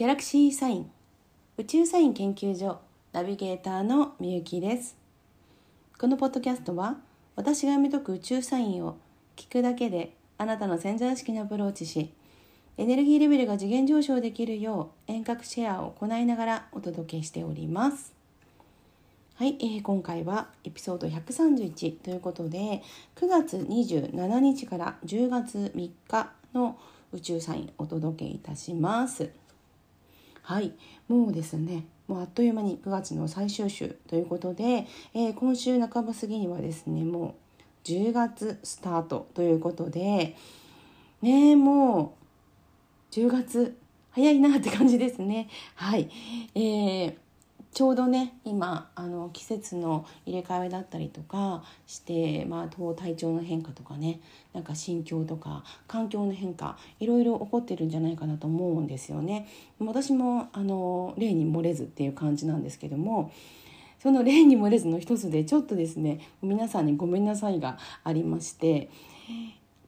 ギャラクシーサイン。宇宙サイン研究所。ナビゲーターのみゆきです。このポッドキャストは私が読み解く宇宙サインを聞くだけであなたの潜在意識にアプローチしエネルギーレベルが次元上昇できるよう遠隔シェアを行いながらお届けしております。はい、えー、今回はエピソード131ということで9月27日から10月3日の宇宙サインお届けいたします。はい。もうですねもうあっという間に9月の最終週ということで、えー、今週半ば過ぎにはですねもう10月スタートということでねもう10月早いなって感じですね。はい。えーちょうどね今あの季節の入れ替えだったりとかして、まあ、体調の変化とかねなんか心境とか環境の変化いろいろ起こってるんじゃないかなと思うんですよね。私もあの例に漏れずっていう感じなんですけどもその例に漏れずの一つでちょっとですね皆さんにごめんなさいがありまして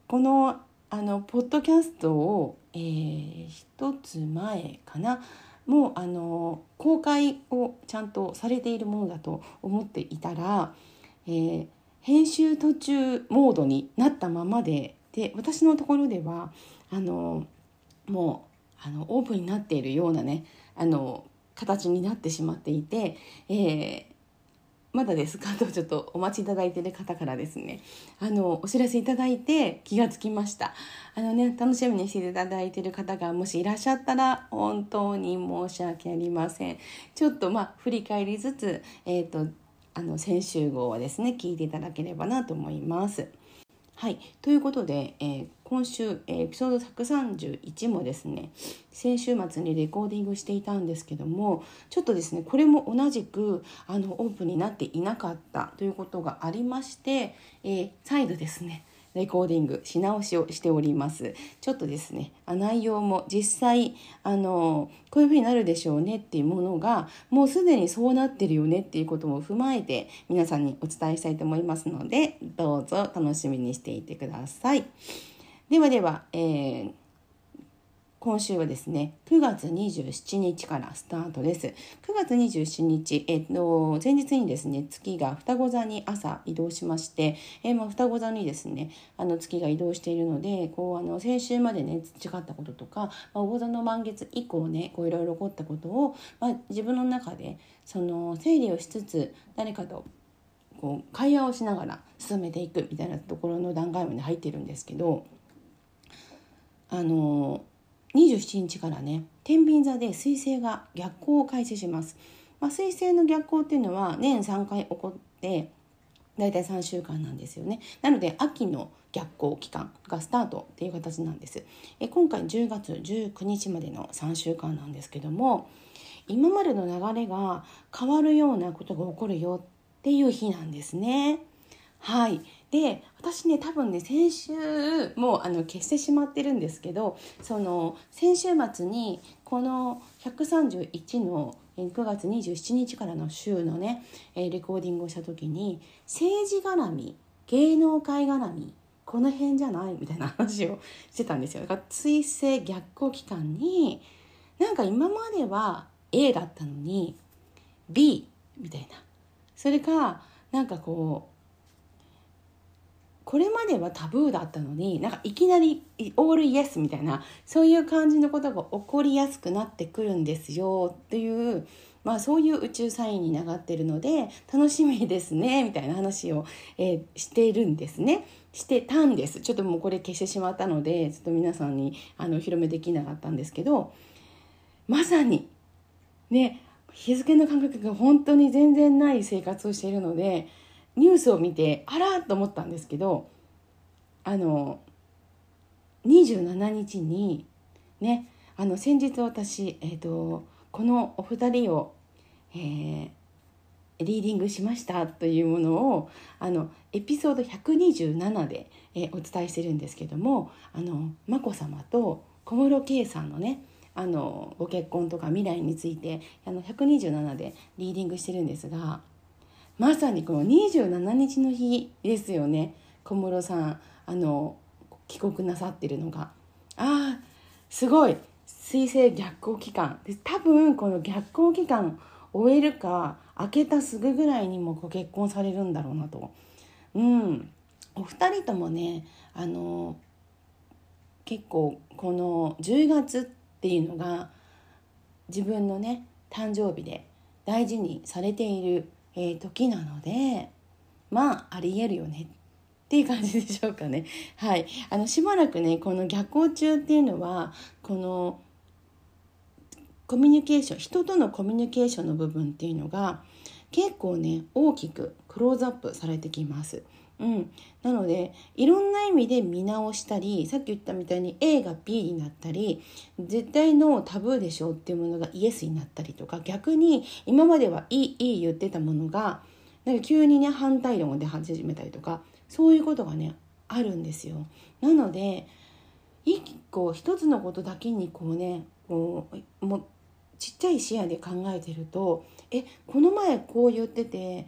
このあのポッドキャストを、えー、一つ前かなもうあの公開をちゃんとされているものだと思っていたら、えー、編集途中モードになったままでで私のところではあのもうあのオープンになっているようなねあの形になってしまっていて、えまだですか？とちょっとお待ちいただいている方からですね。あのお知らせいただいて気がつきました。あのね楽しみにしていただいている方がもしいらっしゃったら本当に申し訳ありません。ちょっとまあ振り返りつつえっ、ー、とあの先週号はですね聞いていただければなと思います。はい。ということで、えー今週エピソード131もですね先週末にレコーディングしていたんですけどもちょっとですねこれも同じくあのオープンになっていなかったということがありまして、えー、再度ですねレコーディングし直しをしております。ちょっとですね、内容も実際、あの、こういうふうになるでしょうねっていうものが、もうすでにそうなってるよねっていうことも踏まえて、皆さんにお伝えしたいと思いますので、どうぞ楽しみにしていてください。ではでは、えー、今週はですね、9月27日からスタートです。9月27日、えっ、と、前日にですね、月が双子座に朝移動しまして、え、まあ、双子座にですね、あの月が移動しているので、こう、あの、先週までね、培ったこととか、まあ、座の満月以降ね、こう、いろいろ起こったことを、まあ、自分の中で、その、整理をしつつ、誰かと、こう、会話をしながら進めていくみたいなところの段階まで入ってるんですけど、あの27日からね天秤座で水星が逆行を開始します。まあ、水星の逆行っていうのは年3回起こって大体3週間なんですよね。なので秋の逆行期間がスタートっていう形なんです。え今回10月19日までの3週間なんですけども今までの流れが変わるようなことが起こるよっていう日なんですね。はい。で私ね多分ね先週もうあの消してしまってるんですけどその先週末にこの131の9月27日からの週のねレコーディングをした時に政治絡み芸能界絡みこの辺じゃない？みたいな話をしてたんですよ。だから追星逆行期間になんか今までは A だったのに B みたいなそれかなんかこうこれまではタブーだったのになんかいきなりオールイエスみたいなそういう感じのことが起こりやすくなってくるんですよっていうまあそういう宇宙サインに流ってるので楽しみですねみたいな話を、えー、しているんですね。してたんです。ちょっともうこれ消してしまったのでちょっと皆さんにあのお披露目できなかったんですけどまさにね日付の感覚が本当に全然ない生活をしているのでニュースを見てあらと思ったんですけどあの27日にねあの先日私、えーと、このお二人を、えー、リーディングしましたというものをあのエピソード127で、えー、お伝えしてるんですけどもあの眞子さまと小室圭さんのねあのご結婚とか未来についてあの127でリーディングしてるんですがまさにこの27日の日ですよね。小室さんあの帰国なさってるのが。ああすごい。水星逆行期間。で多分この逆行期間終えるか明けたすぐぐらいにもご結婚されるんだろうなと。うん。お二人ともねあの結構この10月っていうのが自分のね誕生日で大事にされている、えー、時なのでまあありえるよねっていう感じでしょうかね。はい、あのしばらくねこの逆行中っていうのはこのコミュニケーション人とのコミュニケーションの部分っていうのが結構ね大きくクローズアップされてきます。うん、なのでいろんな意味で見直したりさっき言ったみたいに A が B になったり絶対のタブーでしょうっていうものがイエスになったりとか逆に今まではいいいい言ってたものがなんか急にね反対論が出始めたりとかそういうことがねあるんですよ。なので一個一つのことだけにこうねこうもちっちゃい視野で考えてるとえこの前こう言ってて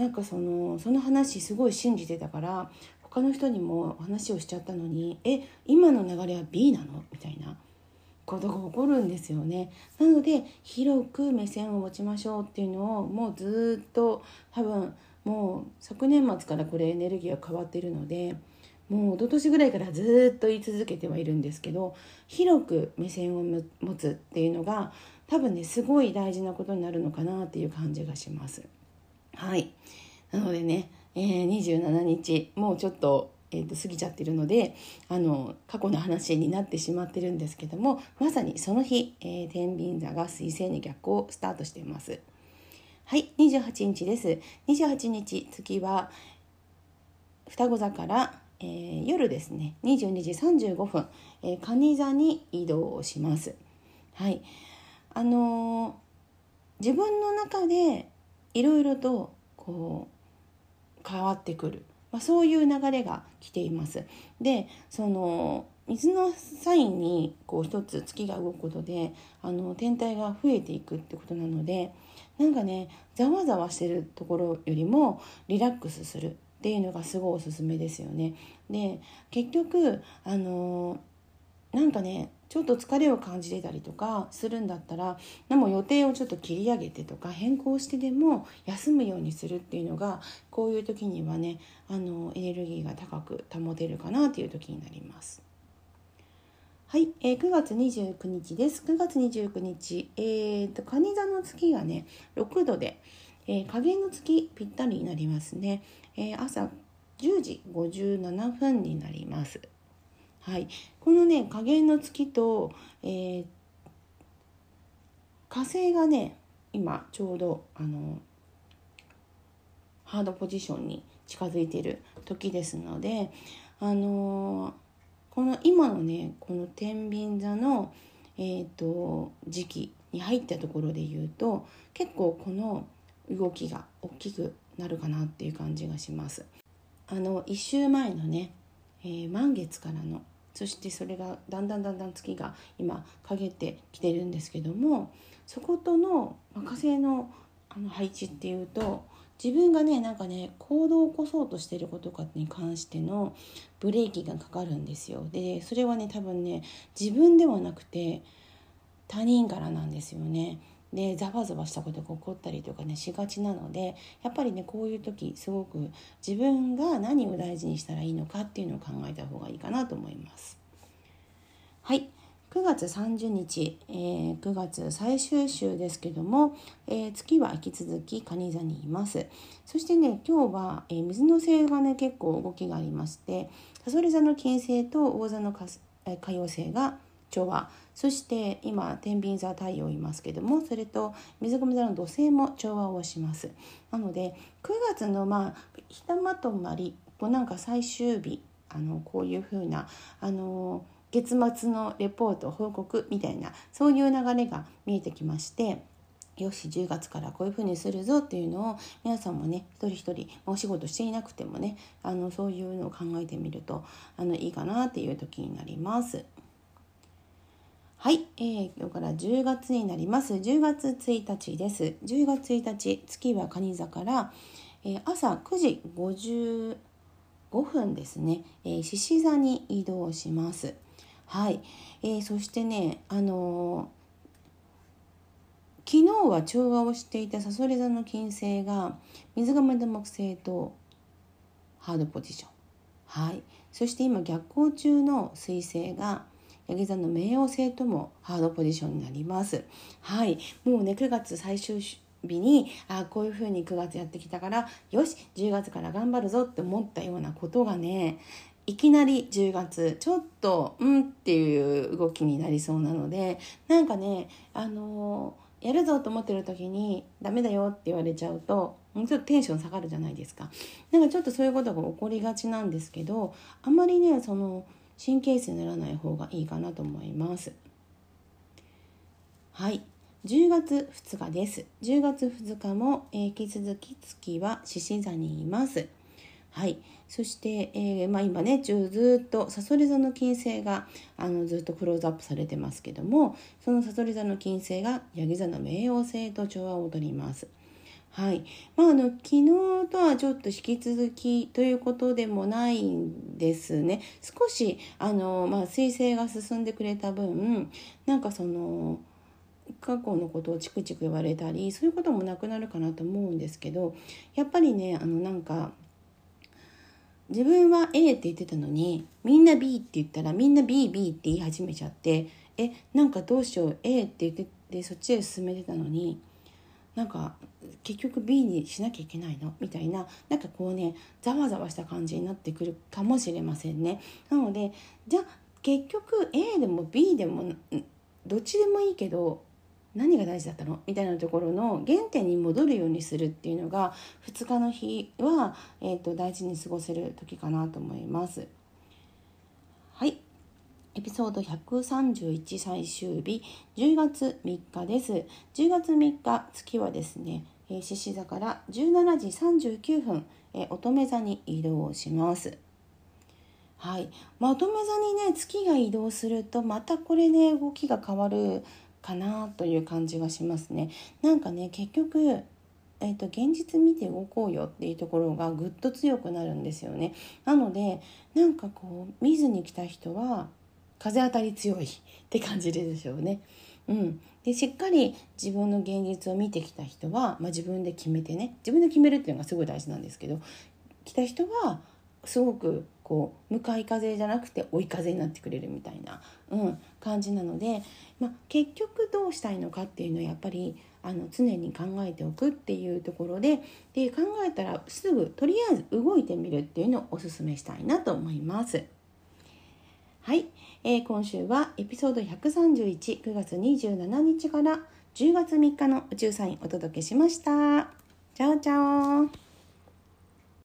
なんかそのその話すごい信じてたから他の人にも話をしちゃったのにえ今の流れは B なの？みたいなことが起こるんですよね。なので広く目線を持ちましょうっていうのをもうずっと多分もう昨年末からこれエネルギーが変わってるのでもう一昨年ぐらいからずっと言い続けてはいるんですけど広く目線を持つっていうのが多分ねすごい大事なことになるのかなっていう感じがします。はいなのでね、えー、27日もうちょっと,、えー、と過ぎちゃってるのであの過去の話になってしまってるんですけどもまさにその日、えー、天秤座が水星に逆行スタートしています。はい、28日です。28日月は双子座から、えー、夜ですね22時35分、えー、蟹座に移動します。はいあのー、自分の中でいろいろとこう変わってくる、まあ、そういう流れが来ています。でその水のサインにこう一つ月が動くことであの天体が増えていくってことなのでなんかねざわざわしてるところよりもリラックスするっていうのがすごいおすすめですよね。で結局あのなんかねちょっと疲れを感じてたりとかするんだったらでも予定をちょっと切り上げてとか変更してでも休むようにするっていうのがこういう時にはねあのエネルギーが高く保てるかなっていう時になります。はい、えー、9月29日です。9月29日、えーと、蟹座の月がね、6度で、えー、下限の月ぴったりになりますね。えー、朝10時57分になります。はい、このね加減の月と、えー、火星がね今ちょうどあのハードポジションに近づいている時ですのであのこの今のねこの天秤座の、えーと時期に入ったところで言うと結構この動きが大きくなるかなっていう感じがします。あの1週前のね、えー、満月からのそしてそれがだんだんだんだん月が今陰ってきてるんですけどもそことの火星のあの配置っていうと自分がねなんかね行動を起こそうとしてることかに関してのブレーキがかかるんですよ。でそれはね多分ね自分ではなくて他人からなんですよね。でざわざわしたことが起こったりとかねしがちなのでやっぱりねこういう時すごく自分が何を大事にしたらいいのかっていうのを考えた方がいいかなと思います。はい。9月30日、えー、9月最終週ですけども、えー、月は引き続き蟹座にいます。そしてね今日は、えー、水の星がね結構動きがありましてさそり座の金星と大座の海洋星が調和そして今天秤座太陽いますけどもそれと水込座の土星も調和をしますなので9月のまあひたまとまりこうなんか最終日あのこういう風なあの月末のレポート報告みたいなそういう流れが見えてきましてよし10月からこういうふうにするぞっていうのを皆さんもね一人一人お仕事していなくてもねあのそういうのを考えてみるとあのいいかなっていう時になります。はい、えー、今日から10月になります。10月1日です。10月1日、月は蟹座から、えー、朝9時55分ですね、えー、獅子座に移動します。はい、えー、そしてねあのー、昨日は調和をしていたさそり座の金星が水亀の木星とハードポジションはいそして今逆行中の彗星がヤギ座の冥王星ともハードポジションになりますはいもうね9月最終日にあこういうふうに9月やってきたからよし10月から頑張るぞって思ったようなことがねいきなり10月ちょっとうんっていう動きになりそうなのでなんかねあのー、やるぞと思ってる時にダメだよって言われちゃうとちょっとテンション下がるじゃないですか。なんかちょっとそういうことが起こりがちなんですけどあまりねその神経質にならない方がいいかなと思います。はい10月2日です。10月2日も、えー、引き続き月は獅子座にいます。はい。そして、えー、まあ、今ね、ずっとさそり座の金星があのずっとクローズアップされてますけども、そのさそり座の金星がヤギ座の冥王星と調和を取ります。はい。まあ、あの、昨日とはちょっと引き続きということでもないんですね。少し、あの、まあ、彗星が進んでくれた分、なんかその、過去のことをチクチク言われたりそういうこともなくなるかなと思うんですけどやっぱりねあのなんか自分は A って言ってたのにみんな B って言ったらみんな BB って言い始めちゃってえなんかどうしよう A って言っててそっちへ進めてたのになんか結局 B にしなきゃいけないの？みたいななんかこうねざわざわした感じになってくるかもしれませんね。なのでじゃあ結局 A でも B でもどっちでもいいけど何が大事だったの？みたいなところの原点に戻るようにするっていうのが2日の日は、えーと、大事に過ごせる時かなと思います。エピソード131最終日10月3日です。10月3日月はですね獅子座から17時39分、乙女座に移動します。はい、まあ、乙女座にね月が移動するとまたこれね動きが変わるかなという感じがしますね。なんかね結局えーと、現実見て動こうよっていうところがぐっと強くなるんですよね。なのでなんかこう見ずに来た人は風当たり強いって感じるでしょうね。うん、でしっかり自分の現実を見てきた人は、まあ、自分で決めてね自分で決めるっていうのがすごい大事なんですけど来た人はすごくこう向かい風じゃなくて追い風になってくれるみたいな、うん、感じなので、まあ、結局どうしたいのかっていうのはやっぱりあの常に考えておくっていうところでで考えたらすぐとりあえず動いてみるっていうのをおすすめしたいなと思います。はい、えー、今週はエピソード1319月27日から10月3日の宇宙サインお届けしました。チャオチャオ